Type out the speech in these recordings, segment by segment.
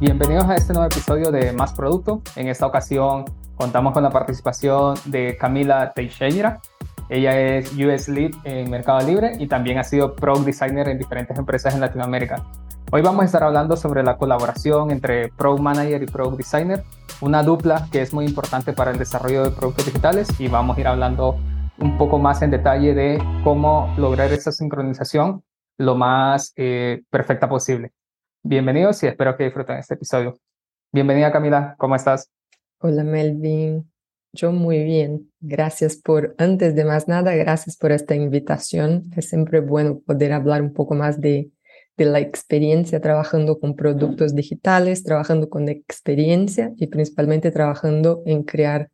Bienvenidos a este nuevo episodio de Más Producto. En esta ocasión contamos con la participación de Camila Teixeira. Ella es US Lead en Mercado Libre y también ha sido Product Designer en diferentes empresas en Latinoamérica. Hoy vamos a estar hablando sobre la colaboración entre Product Manager y Product Designer, una dupla que es muy importante para el desarrollo de productos digitales y vamos a ir hablando un poco más en detalle de cómo lograr esa sincronización lo más eh, perfecta posible. Bienvenidos y espero que disfruten este episodio. Bienvenida Camila, ¿cómo estás? Hola Melvin, yo muy bien. Gracias por, antes de más nada, gracias por esta invitación. Es siempre bueno poder hablar un poco más de, de la experiencia trabajando con productos digitales, trabajando con experiencia y principalmente trabajando en crear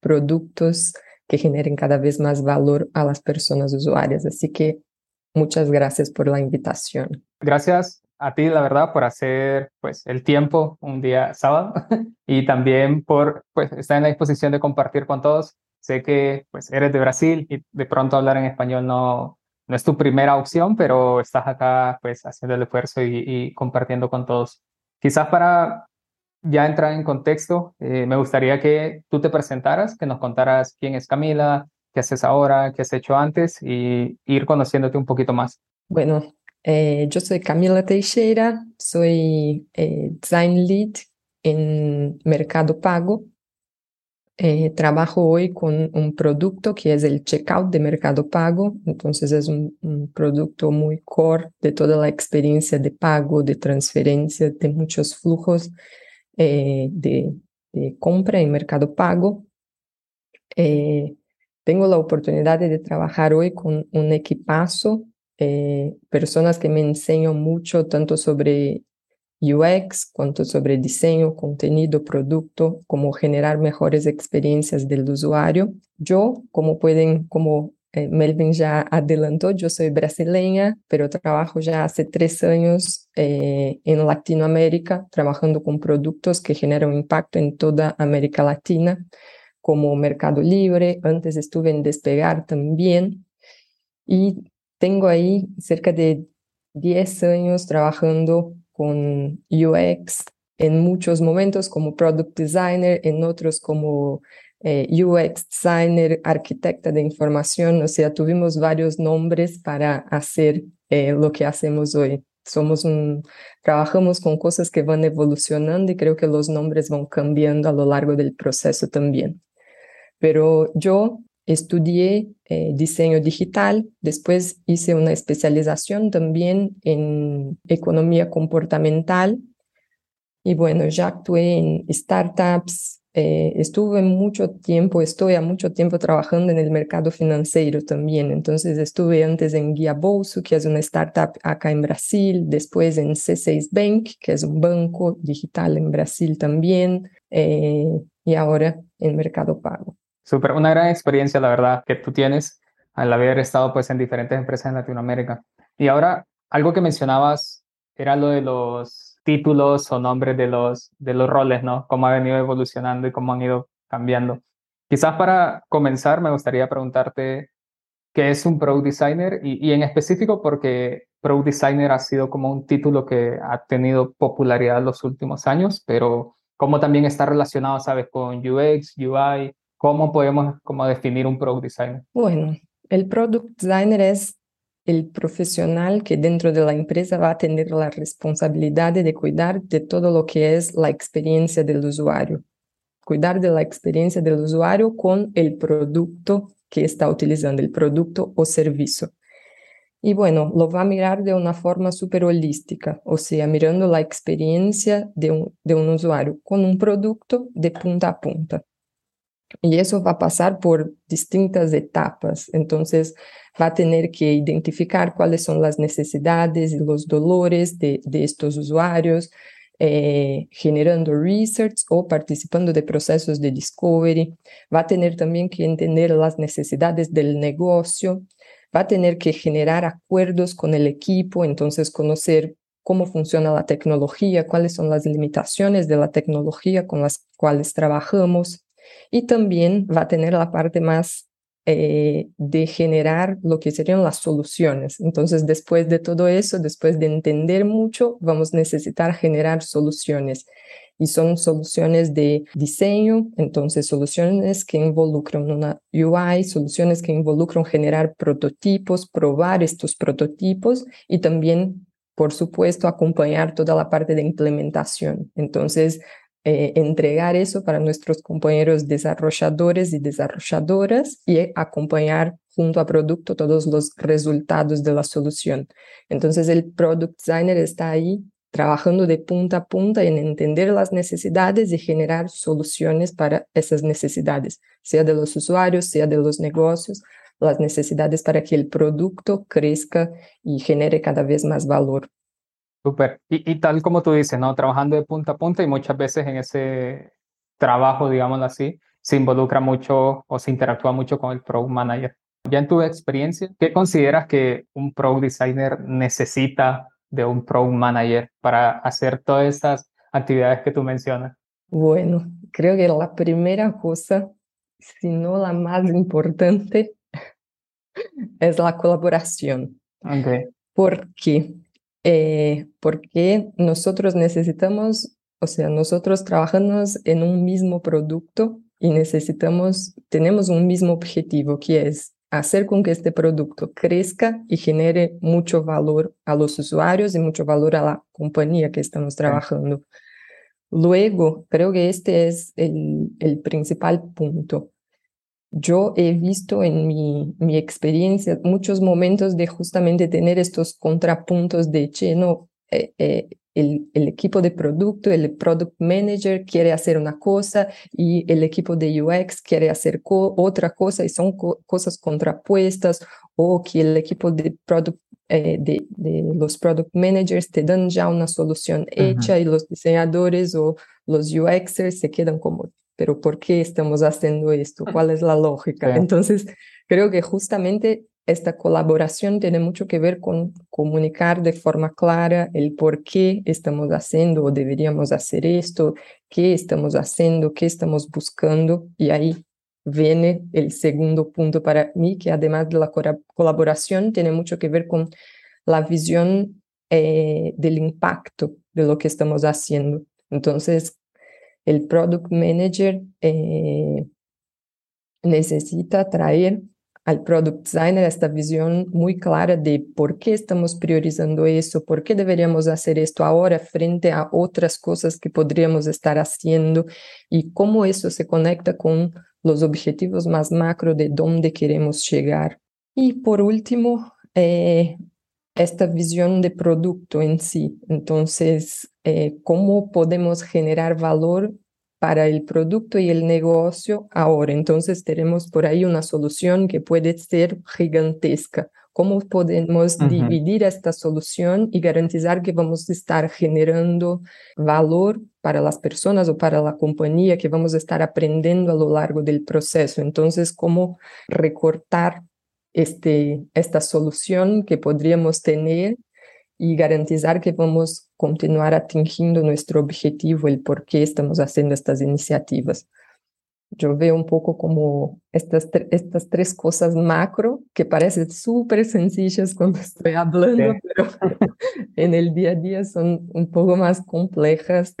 productos que generen cada vez más valor a las personas usuarias. Así que muchas gracias por la invitación. Gracias a ti, la verdad, por hacer pues, el tiempo un día sábado y también por pues, estar en la disposición de compartir con todos. Sé que pues, eres de Brasil y de pronto hablar en español no, no es tu primera opción, pero estás acá pues, haciendo el esfuerzo y, y compartiendo con todos. Quizás para ya entrar en contexto, eh, me gustaría que tú te presentaras, que nos contaras quién es Camila, qué haces ahora, qué has hecho antes y ir conociéndote un poquito más. Bueno, eh, yo soy Camila Teixeira, soy eh, Design Lead en Mercado Pago. trabajo hoy con un producto que es el checkout de Mercado Pago, entonces es un, un producto muy core de toda la experiencia de pago, de transferencia, de muchos flujos eh, de, de, compra en Mercado Pago. Eh, tengo la oportunidad de trabajar hoy con un equipazo, eh, personas que me enseñan mucho tanto sobre UX, cuanto sobre diseño, contenido, producto, cómo generar mejores experiencias del usuario. Yo, como pueden, como eh, Melvin ya adelantó, yo soy brasileña, pero trabajo ya hace tres años eh, en Latinoamérica, trabajando con productos que generan impacto en toda América Latina, como Mercado Libre. Antes estuve en Despegar también. Y tengo ahí cerca de 10 años trabajando con UX en muchos momentos como product designer, en otros como eh, UX designer, arquitecta de información, o sea, tuvimos varios nombres para hacer eh, lo que hacemos hoy. Somos un, trabajamos con cosas que van evolucionando y creo que los nombres van cambiando a lo largo del proceso también. Pero yo estudié eh, diseño digital, después hice una especialización también en economía comportamental y bueno, ya actué en startups, eh, estuve mucho tiempo, estoy a mucho tiempo trabajando en el mercado financiero también. Entonces estuve antes en Guia Bolso, que es una startup acá en Brasil, después en C6 Bank, que es un banco digital en Brasil también, eh, y ahora en Mercado Pago. Súper, una gran experiencia, la verdad, que tú tienes al haber estado pues en diferentes empresas en Latinoamérica. Y ahora, algo que mencionabas era lo de los títulos o nombres de los, de los roles, ¿no? Cómo ha venido evolucionando y cómo han ido cambiando. Quizás para comenzar me gustaría preguntarte qué es un Product Designer y, y en específico porque Product Designer ha sido como un título que ha tenido popularidad en los últimos años, pero cómo también está relacionado, ¿sabes? Con UX, UI, ¿cómo podemos como definir un Product Designer? Bueno, el Product Designer es el profesional que dentro de la empresa va a tener la responsabilidad de cuidar de todo lo que es la experiencia del usuario. Cuidar de la experiencia del usuario con el producto que está utilizando, el producto o servicio. Y bueno, lo va a mirar de una forma súper holística, o sea, mirando la experiencia de un, de un usuario con un producto de punta a punta. Y eso va a pasar por distintas etapas. Entonces, va a tener que identificar cuáles son las necesidades y los dolores de, estos usuarios, eh, generando research o participando de procesos de discovery. Va a tener también que entender las necesidades del negocio. Va a tener que generar acuerdos con el equipo, entonces conocer cómo funciona la tecnología, cuáles son las limitaciones de la tecnología con las cuales trabajamos y también va a tener la parte más eh, de generar lo que serían las soluciones. Entonces, después de todo eso, después de entender mucho, vamos a necesitar generar soluciones. Y son soluciones de diseño, entonces soluciones que involucran una UI, soluciones que involucran generar prototipos, probar estos prototipos y también, por supuesto, acompañar toda la parte de implementación. Entonces, eh, entregar eso para nuestros compañeros desarrolladores y desarrolladoras y acompañar junto a producto todos los resultados de la solución. Entonces el product designer está ahí trabajando de punta a punta en entender las necesidades y generar soluciones para esas necesidades, sea de los usuarios, sea de los negocios, las necesidades para que el producto crezca y genere cada vez más valor. Súper. Y, tal como tú dices, ¿no? Trabajando de punta a punta y muchas veces en ese trabajo, digámoslo así, se involucra mucho o se interactúa mucho con el Product Manager. Ya en tu experiencia, ¿qué consideras que un Product Designer necesita de un Product Manager para hacer todas estas actividades que tú mencionas? Bueno, creo que la primera cosa, si no la más importante, es la colaboración. Okay. ¿Por qué? Eh, porque nosotros necesitamos, o sea, nosotros trabajamos en un mismo producto y necesitamos, tenemos un mismo objetivo, que es hacer con que este producto crezca y genere mucho valor a los usuarios y mucho valor a la compañía que estamos trabajando. Luego, creo que este es el, el principal punto yo he visto en mi, mi, experiencia muchos momentos de justamente tener estos contrapuntos de, che, no, eh, eh, el, el, equipo de producto, el product manager quiere hacer una cosa y el equipo de UX quiere hacer otra cosa y son cosas contrapuestas o que el equipo de product eh, de, de, los product managers te dan ya una solución hecha y los diseñadores o los UXers se quedan como pero ¿por qué estamos haciendo esto? ¿Cuál es la lógica? Entonces, creo que justamente esta colaboración tiene mucho que ver con comunicar de forma clara el por qué estamos haciendo o deberíamos hacer esto, qué estamos haciendo, qué estamos buscando. Y ahí viene el segundo punto para mí, que además de la colaboración tiene mucho que ver con la visión eh, del impacto de lo que estamos haciendo. Entonces, el product manager eh, necesita traer al product designer esta visión muy clara de por qué estamos priorizando eso, por qué deberíamos hacer esto ahora frente a otras cosas que podríamos estar haciendo y cómo eso se conecta con los objetivos más macro de dónde queremos llegar. Y por último, eh, esta visión de producto en sí. Entonces, eh, ¿cómo podemos generar valor para el producto y el negocio ahora? Entonces, tenemos por ahí una solución que puede ser gigantesca. ¿Cómo podemos dividir esta solución y garantizar que vamos a estar generando valor para las personas o para la compañía, que vamos a estar aprendiendo a lo largo del proceso? Entonces, ¿cómo recortar este, esta solución que podríamos tener y garantizar que vamos a continuar atingiendo nuestro objetivo, el por qué estamos haciendo estas iniciativas. Yo veo un poco como estas, estas tres cosas macro que parecen súper sencillas cuando estoy hablando, pero en el día a día son un poco más complejas.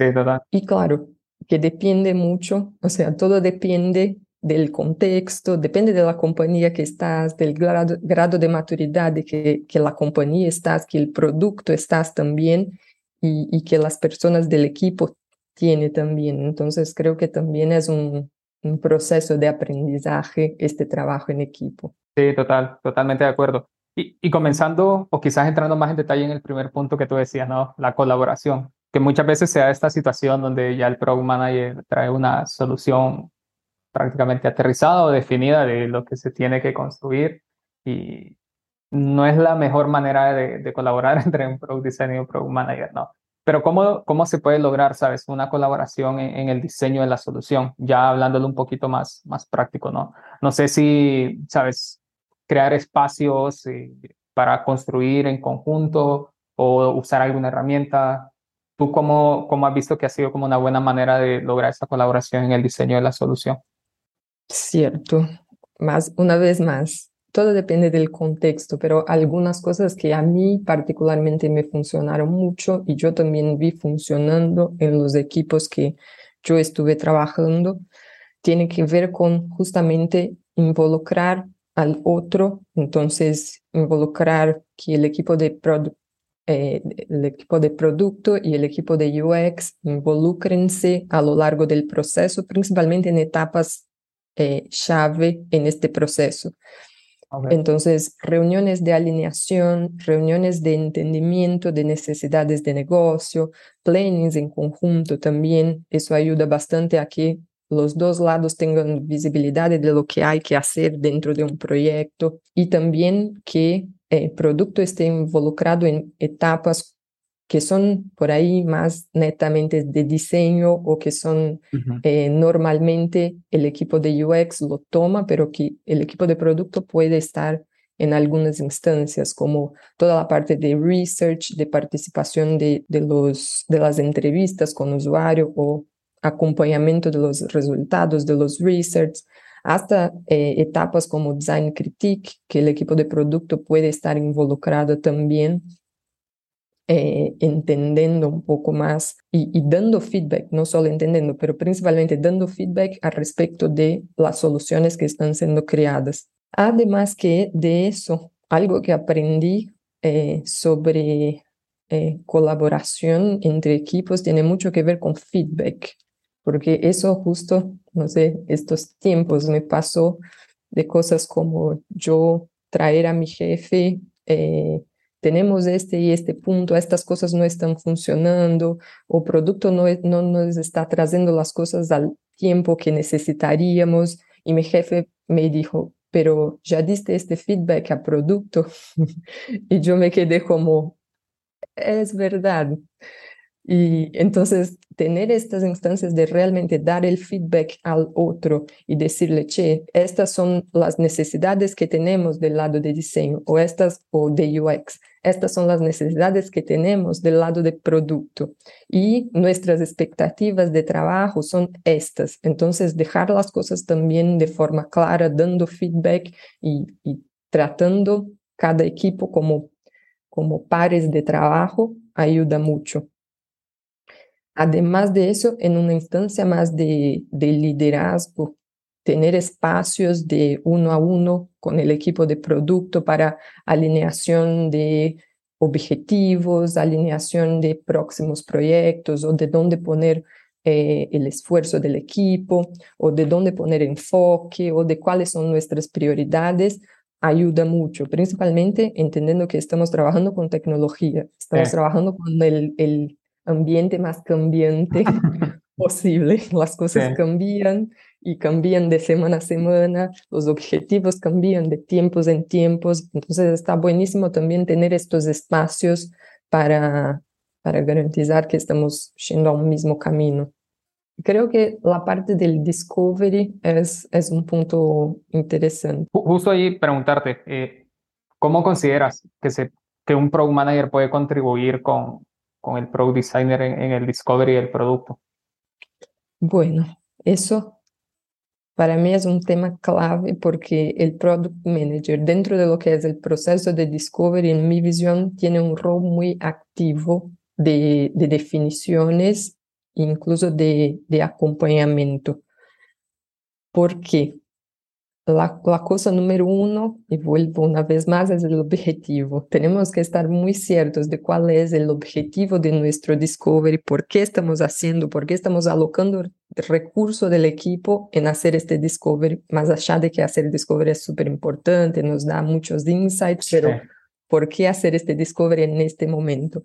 Y claro, que depende mucho, o sea, todo depende del contexto, depende de la compañía que estás, del grado, de maturidad de que, que, la compañía estás, que el producto estás también y, y, que las personas del equipo tiene también. Entonces creo que también es un, un proceso de aprendizaje este trabajo en equipo. Sí, total, totalmente de acuerdo. Y, y, comenzando, o quizás entrando más en detalle en el primer punto que tú decías, ¿no? La colaboración, que muchas veces se da esta situación donde ya el Product Manager trae una solución prácticamente aterrizada o definida de lo que se tiene que construir y no es la mejor manera de, colaborar entre un product designer y un product manager, ¿no? Pero ¿cómo, cómo se puede lograr, sabes, una colaboración en, el diseño de la solución? Ya hablándolo un poquito más, más práctico, ¿no? No sé si, sabes, crear espacios eh, para construir en conjunto o usar alguna herramienta. ¿Tú cómo, cómo has visto que ha sido como una buena manera de lograr esa colaboración en el diseño de la solución? Cierto. más, una vez más, todo depende del contexto, pero algunas cosas que a mí particularmente me funcionaron mucho y yo también vi funcionando en los equipos que yo estuve trabajando, tiene que ver con justamente involucrar al otro, entonces involucrar que el equipo de eh, el equipo de producto y el equipo de UX involucrense a lo largo del proceso, principalmente en etapas eh, llave en este proceso. Entonces, reuniones de alineación, reuniones de entendimiento de necesidades de negocio, plannings en conjunto también, eso ayuda bastante a que los dos lados tengan visibilidad de lo que hay que hacer dentro de un proyecto y también que el producto esté involucrado en etapas que son por ahí más netamente de diseño o que son eh, normalmente el equipo de UX lo toma, pero que el equipo de producto puede estar en algunas instancias, como toda la parte de research, de participación de, de, los, de las entrevistas con usuario o acompañamiento de los resultados de los research, hasta eh, etapas como design critique, que el equipo de producto puede estar involucrado también eh, entendiendo un poco más y, dando feedback, no solo entendiendo, pero principalmente dando feedback al respecto de las soluciones que están siendo creadas. Además que de eso, algo que aprendí eh, sobre eh, colaboración entre equipos tiene mucho que ver con feedback, porque eso justo, no sé, estos tiempos me pasó de cosas como yo traer a mi jefe tenemos este y este punto, estas cosas no están funcionando, o producto no, no nos está trayendo las cosas al tiempo que necesitaríamos. Y mi jefe me dijo, pero ya diste este feedback a producto. y yo me quedé como, es verdad. Y entonces tener estas instancias de realmente dar el feedback al otro y decirle, che, estas son las necesidades que tenemos del lado de diseño o estas o de UX. Estas son las necesidades que tenemos del lado de producto y nuestras expectativas de trabajo son estas. Entonces, dejar las cosas también de forma clara, dando feedback y, tratando cada equipo como, como pares de trabajo ayuda mucho. Además de eso, en una instancia más de, liderazgo, tener espacios de uno a uno con el equipo de producto para alineación de objetivos, alineación de próximos proyectos o de dónde poner eh, el esfuerzo del equipo o de dónde poner enfoque o de cuáles son nuestras prioridades, ayuda mucho, principalmente entendiendo que estamos trabajando con tecnología, estamos trabajando con el, el ambiente más cambiante posible. Las cosas cambian y cambian de semana a semana, los objetivos cambian de tiempos en tiempos. Entonces está buenísimo también tener estos espacios para, para garantizar que estamos yendo a un mismo camino. Creo que la parte del discovery es, es un punto interesante. Justo ahí preguntarte, eh, ¿cómo consideras que, se, que un product manager puede contribuir con, con el product designer en, el discovery del producto? Bueno, eso para mí es un tema clave porque el product manager dentro de lo que es el proceso de discovery, en mi visión, tiene un rol muy activo de, de definiciones, incluso de, de acompañamiento. ¿Por qué? La, cosa número uno, y vuelvo una vez más, es el objetivo. Tenemos que estar muy ciertos de cuál es el objetivo de nuestro discovery, por qué estamos haciendo, por qué estamos alocando el recurso del equipo en hacer este discovery, más allá de que hacer discovery es súper importante, nos da muchos insights, pero ¿por qué hacer este discovery en este momento?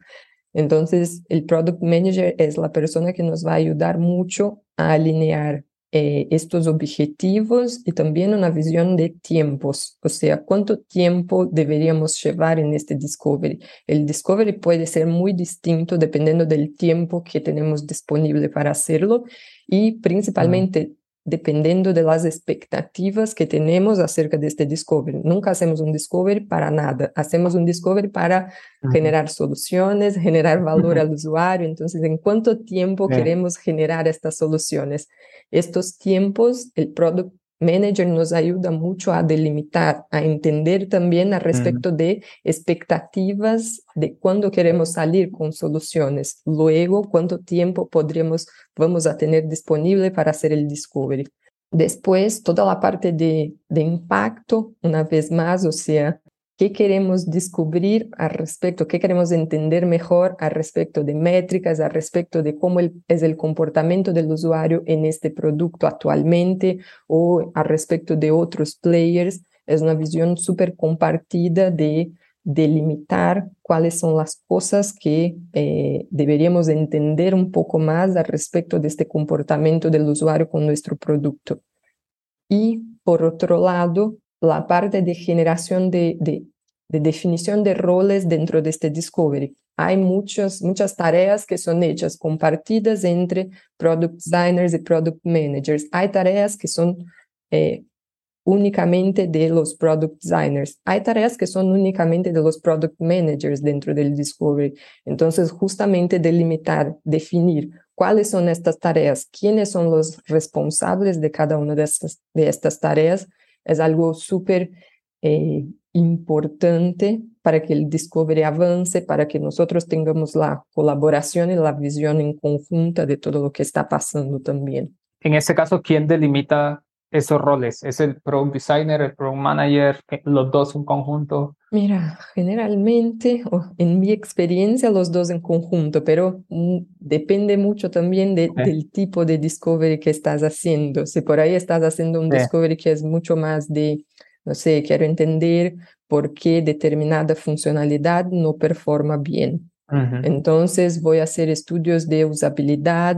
Entonces, el product manager es la persona que nos va a ayudar mucho a alinear eh, estos objetivos y también una visión de tiempos, o sea, cuánto tiempo deberíamos llevar en este discovery. El discovery puede ser muy distinto dependiendo del tiempo que tenemos disponible para hacerlo y principalmente dependiendo de las expectativas que tenemos acerca de este discovery. Nunca hacemos un discovery para nada, hacemos un discovery para generar soluciones, generar valor al usuario. Entonces, ¿en cuánto tiempo queremos generar estas soluciones? Estos tiempos, el product Manager nos ayuda mucho a delimitar, a entender también al respecto de expectativas de cuándo queremos salir con soluciones, luego cuánto tiempo podríamos, vamos a tener disponible para hacer el discovery. Después, toda la parte de, de impacto, una vez más, o sea, qué queremos descubrir al respecto, qué queremos entender mejor al respecto de métricas, al respecto de cómo es el comportamiento del usuario en este producto actualmente o al respecto de otros players. Es una visión súper compartida de delimitar cuáles son las cosas que eh, deberíamos entender un poco más al respecto de este comportamiento del usuario con nuestro producto. Y por otro lado, la parte de generación de, de, definición de roles dentro de este discovery. Hay muchas, muchas tareas que son hechas, compartidas entre product designers y product managers. Hay tareas que son eh, únicamente de los product designers. Hay tareas que son únicamente de los product managers dentro del discovery. Entonces, justamente delimitar, definir cuáles son estas tareas, quiénes son los responsables de cada una de estas, de estas tareas, es algo súper eh, importante para que el Discovery avance, para que nosotros tengamos la colaboración y la visión en conjunta de todo lo que está pasando también. En este caso, ¿quién delimita esos roles? ¿Es el Product Designer, el Product Manager, los dos en conjunto? Mira, generalmente, en mi experiencia, los dos en conjunto, pero mm, depende mucho también del tipo de discovery que estás haciendo. Si por ahí estás haciendo un discovery que es mucho más de, no sé, quiero entender por qué determinada funcionalidad no performa bien. Entonces voy a hacer estudios de usabilidad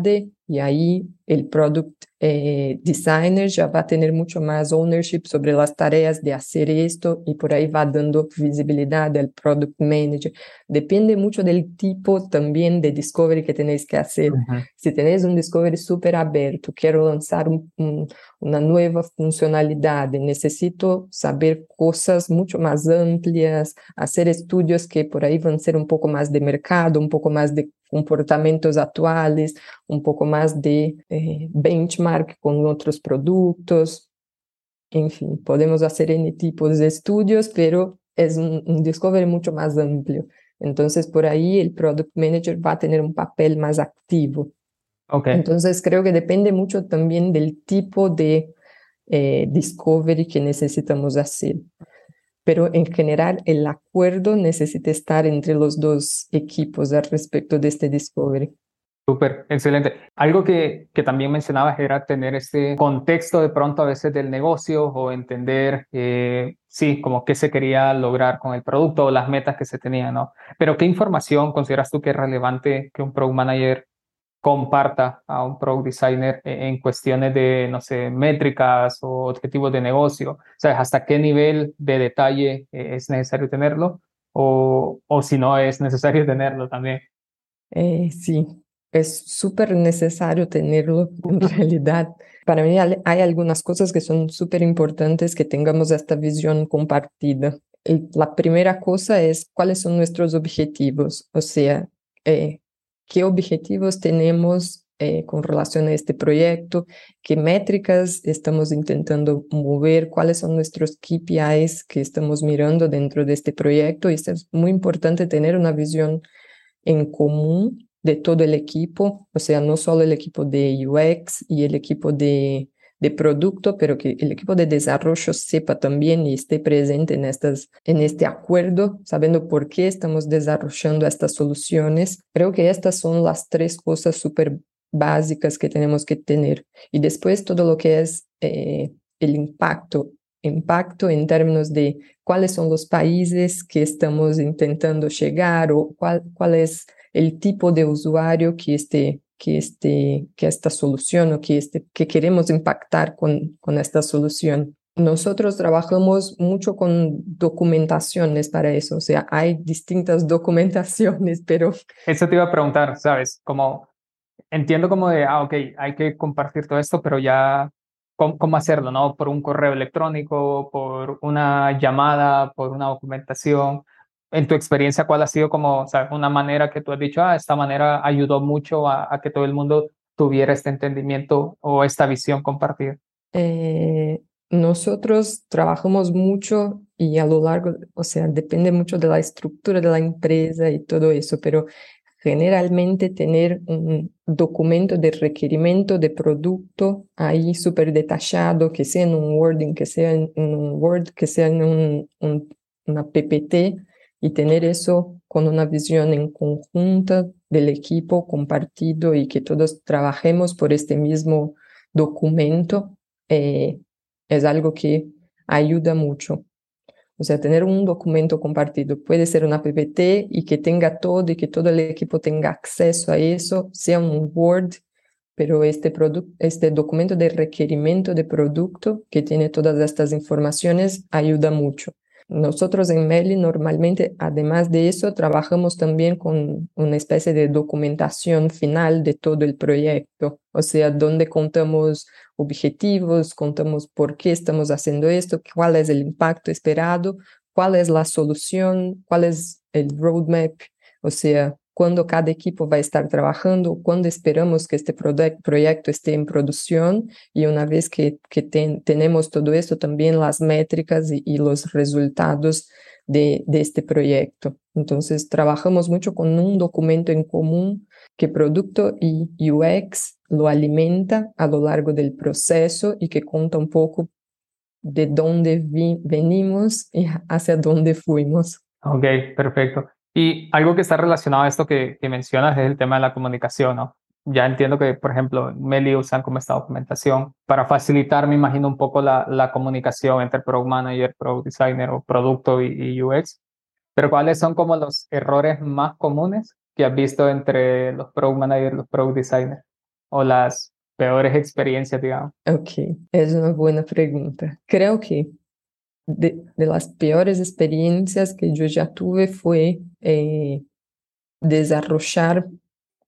y ahí el product eh, designer ya va a tener mucho más ownership sobre las tareas de hacer esto y por ahí va dando visibilidad al product manager. Depende mucho del tipo también de discovery que tenéis que hacer. Si tenéis un discovery súper abierto, quiero lanzar una nueva funcionalidad, necesito saber cosas mucho más amplias, hacer estudios que por ahí van a ser un poco más de mercado, un poco más de comportamientos actuales, un poco más de eh, benchmark con otros productos. En fin, podemos hacer N tipos de estudios, pero es un, un discovery mucho más amplio. Entonces, por ahí el product manager va a tener un papel más activo. Okay. Entonces, creo que depende mucho también del tipo de eh, discovery que necesitamos hacer pero en general el acuerdo necesita estar entre los dos equipos al respecto de este discovery. Súper, excelente. Algo que, que también mencionabas era tener este contexto de pronto a veces del negocio o entender, eh, sí, como qué se quería lograr con el producto o las metas que se tenían, ¿no? Pero ¿qué información consideras tú que es relevante que un product manager comparta a un product designer e-, en cuestiones de, no sé, métricas o objetivos de negocio? ¿Sabes hasta qué nivel de detalle eh, es necesario tenerlo? O, o si no es necesario tenerlo también. Eh, sí, es súper necesario tenerlo en realidad. Para mí hay algunas cosas que son súper importantes que tengamos esta visión compartida. La primera cosa es cuáles son nuestros objetivos, o sea, eh, qué objetivos tenemos eh, con relación a este proyecto, qué métricas estamos intentando mover, cuáles son nuestros KPIs que estamos mirando dentro de este proyecto. Y es muy importante tener una visión en común de todo el equipo, o sea, no solo el equipo de UX y el equipo de de producto, pero que el equipo de desarrollo sepa también y esté presente en, estas, en este acuerdo, sabiendo por qué estamos desarrollando estas soluciones. Creo que estas son las tres cosas súper básicas que tenemos que tener. Y después todo lo que es eh, el impacto, impacto en términos de cuáles son los países que estamos intentando llegar o cuál, cuál es el tipo de usuario que este que, este, que esta solución o que, este, que queremos impactar con, con esta solución. Nosotros trabajamos mucho con documentaciones para eso, o sea, hay distintas documentaciones, pero... Eso te iba a preguntar, ¿sabes? Como entiendo como de, ah, ok, hay que compartir todo esto, pero ya, ¿cómo, cómo hacerlo, no? Por un correo electrónico, por una llamada, por una documentación en tu experiencia, ¿cuál ha sido como una manera que tú has dicho, ah, esta manera ayudó mucho a, que todo el mundo tuviera este entendimiento o esta visión compartida? Eh, nosotros trabajamos mucho y a lo largo, o sea, depende mucho de la estructura de la empresa y todo eso, pero generalmente tener un documento de requerimiento de producto ahí súper detallado, que sea en un Wording, que sea en, un Word, que sea en un, una PPT, y tener eso con una visión en conjunta del equipo compartido y que todos trabajemos por este mismo documento, eh, es algo que ayuda mucho. O sea, tener un documento compartido puede ser una PPT y que tenga todo y que todo el equipo tenga acceso a eso, sea un Word, pero este, este documento de requerimiento de producto que tiene todas estas informaciones ayuda mucho. Nosotros en Meli normalmente, además de eso, trabajamos también con una especie de documentación final de todo el proyecto, o sea, donde contamos objetivos, contamos por qué estamos haciendo esto, cuál es el impacto esperado, cuál es la solución, cuál es el roadmap, o sea, cuándo cada equipo va a estar trabajando, cuándo esperamos que este proyecto esté en producción y una vez que, que tenemos todo esto, también las métricas y, los resultados de, de, este proyecto. Entonces, trabajamos mucho con un documento en común que producto y UX lo alimenta a lo largo del proceso y que cuenta un poco de dónde venimos y hacia dónde fuimos. Ok, perfecto. Y algo que está relacionado a esto que, mencionas es el tema de la comunicación, ¿no? Ya entiendo que, por ejemplo, Meli usan como esta documentación para facilitar, me imagino, un poco la, comunicación entre Product Manager, Product Designer o Producto y, UX. Pero ¿cuáles son como los errores más comunes que has visto entre los Product Manager y los Product Designers? O las peores experiencias, digamos. Ok, es una buena pregunta. Creo que de, las peores experiencias que yo ya tuve fue eh, desarrollar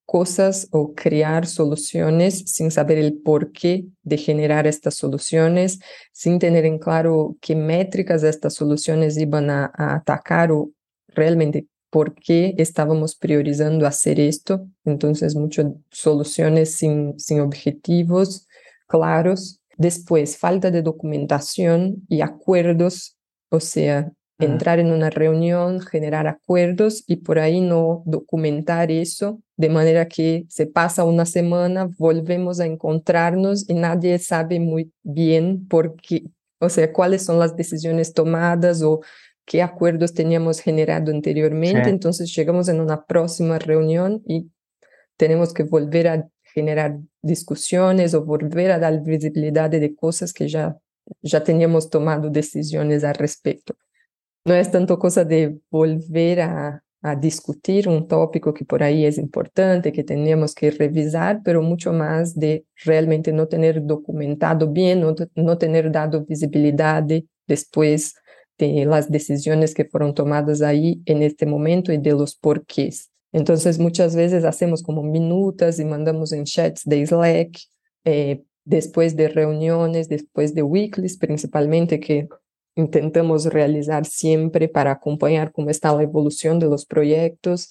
cosas o crear soluciones sin saber el porqué de generar estas soluciones, sin tener en claro qué métricas estas soluciones iban a, atacar o realmente por qué estábamos priorizando hacer esto. Entonces, muchas soluciones sin, sin objetivos claros Después, falta de documentación y acuerdos, o sea, entrar en una reunión, generar acuerdos y por ahí no documentar eso, de manera que se pasa una semana, volvemos a encontrarnos y nadie sabe muy bien por qué, o sea, cuáles son las decisiones tomadas o qué acuerdos teníamos generado anteriormente. Entonces llegamos en una próxima reunión y tenemos que volver a generar discusiones o volver a dar visibilidad de cosas que ya, ya teníamos tomado decisiones al respecto. No es tanto cosa de volver a, a discutir un tópico que por ahí es importante, que teníamos que revisar, pero mucho más de realmente no tener documentado bien, no, no tener dado visibilidad después de las decisiones que fueron tomadas ahí en este momento y de los porqués. Entonces, muchas veces hacemos como minutas y mandamos en chats de Slack, eh, después de reuniones, después de weeklies, principalmente que intentamos realizar siempre para acompañar cómo está la evolución de los proyectos.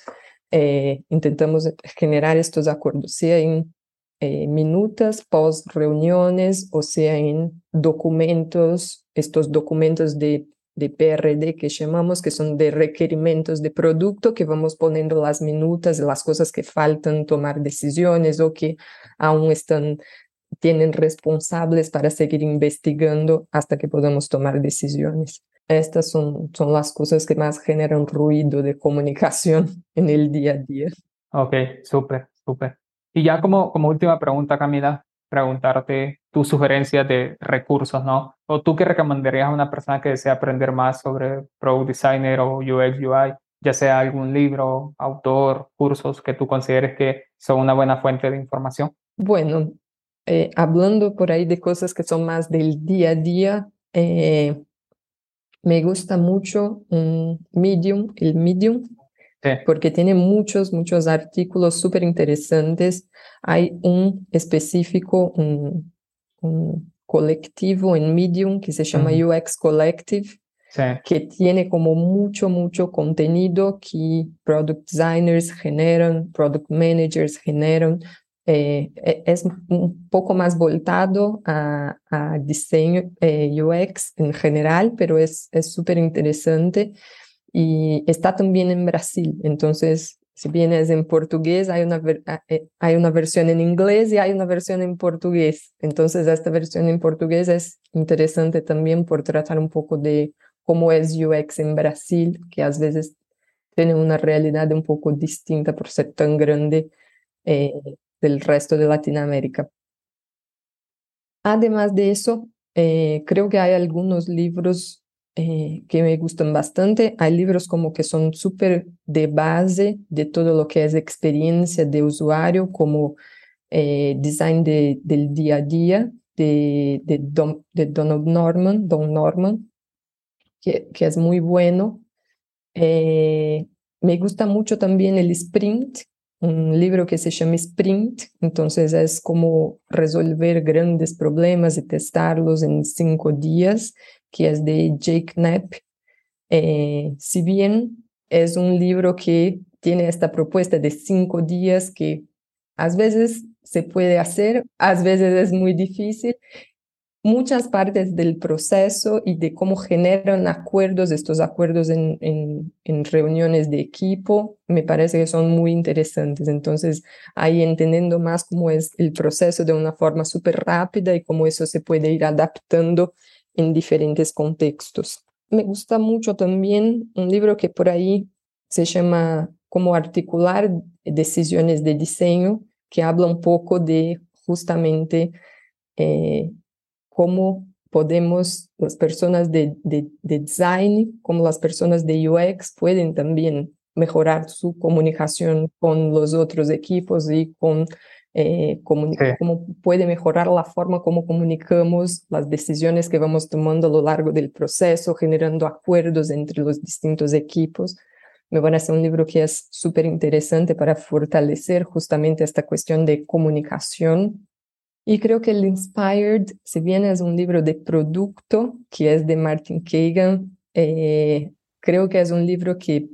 Eh, intentamos generar estos acuerdos, sea en eh, minutas post reuniones o sea en documentos, estos documentos de de PRD que llamamos, que son de requerimientos de producto, que vamos poniendo las minutas, las cosas que faltan tomar decisiones o que aún están, tienen responsables para seguir investigando hasta que podamos tomar decisiones. Estas son, son las cosas que más generan ruido de comunicación en el día a día. Ok, súper, súper. Y ya como, como última pregunta, Camila, preguntarte tus sugerencias de recursos, ¿no? O tú qué recomendarías a una persona que desea aprender más sobre Product Designer o UX, UI, ya sea algún libro, autor, cursos que tú consideres que son una buena fuente de información. Bueno, eh, hablando por ahí de cosas que son más del día a día, eh, me gusta mucho Medium, el Medium, porque tiene muchos, muchos artículos súper interesantes. Hay un específico, un, un, colectivo en Medium que se llama UX Collective, que tiene como mucho, mucho contenido que product designers generan, product managers generan. Eh, e, es un poco más voltado a, a diseño eh, UX en general, pero es súper interesante y está también en Brasil. Entonces, si bien es en portugués, hay una, ah, eh, hay una versión en inglés y hay una versión en portugués. Entonces, esta versión en portugués es interesante también por tratar un poco de cómo es UX en Brasil, que a veces tiene una realidad un poco distinta por ser tan grande eh, del resto de Latinoamérica. Además de eso, eh, creo que hay algunos libros eh, que me gustan bastante. Hay libros como que son súper de base de todo lo que es experiencia de usuario, como Design de, del día a día de, de, Don, de Donald Norman, Don Norman, que, que es muy bueno. Eh, me gusta mucho también el Sprint, un libro que se llama Sprint, entonces es como resolver grandes problemas y testarlos en cinco días, que es de Jake Knapp. Eh, si bien es un libro que tiene esta propuesta de cinco días que a veces se puede hacer, a veces es muy difícil muchas partes del proceso y de cómo generan acuerdos, estos acuerdos en, en, reuniones de equipo, me parece que son muy interesantes. Entonces, ahí entendiendo más cómo es el proceso de una forma súper rápida y cómo eso se puede ir adaptando en diferentes contextos. Me gusta mucho también un libro que por ahí se llama Cómo articular decisiones de diseño, que habla un poco de justamente eh, cómo podemos, las personas de, de, design, como las personas de UX, pueden también mejorar su comunicación con los otros equipos y con eh, cómo puede mejorar la forma como comunicamos las decisiones que vamos tomando a lo largo del proceso, generando acuerdos entre los distintos equipos. Me parece un libro que es súper interesante para fortalecer justamente esta cuestión de comunicación y creo que el Inspired, si bien es un libro de producto, que es de Martin Kagan, eh, creo que es un libro que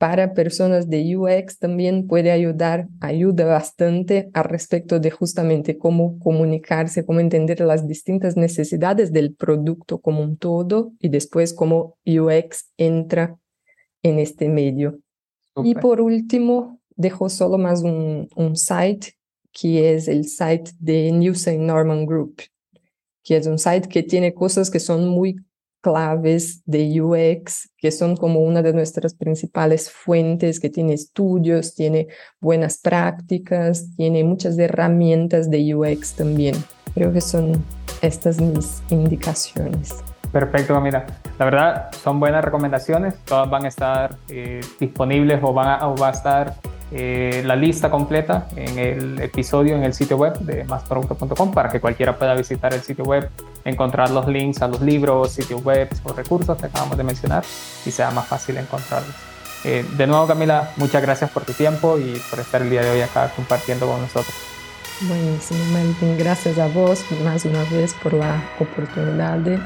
para personas de UX también puede ayudar, ayuda bastante al respecto de justamente cómo comunicarse, cómo entender las distintas necesidades del producto como un todo y después cómo UX entra en este medio. Y por último, dejo solo más un, un site que es el site de News Norman Group, que es un site que tiene cosas que son muy claves de UX, que son como una de nuestras principales fuentes, que tiene estudios, tiene buenas prácticas, tiene muchas herramientas de UX también. Creo que son estas mis indicaciones. Perfecto, Camila. La verdad, son buenas recomendaciones. Todas van a estar eh, disponibles o, van o va a estar eh, la lista completa en el episodio en el sitio web de másproducto.com para que cualquiera pueda visitar el sitio web, encontrar los links a los libros, sitios web o recursos que acabamos de mencionar y sea más fácil encontrarlos. Eh, de nuevo, Camila, muchas gracias por tu tiempo y por estar el día de hoy acá compartiendo con nosotros. Buenísimo, Melvin. Gracias a vos más una vez por la oportunidad de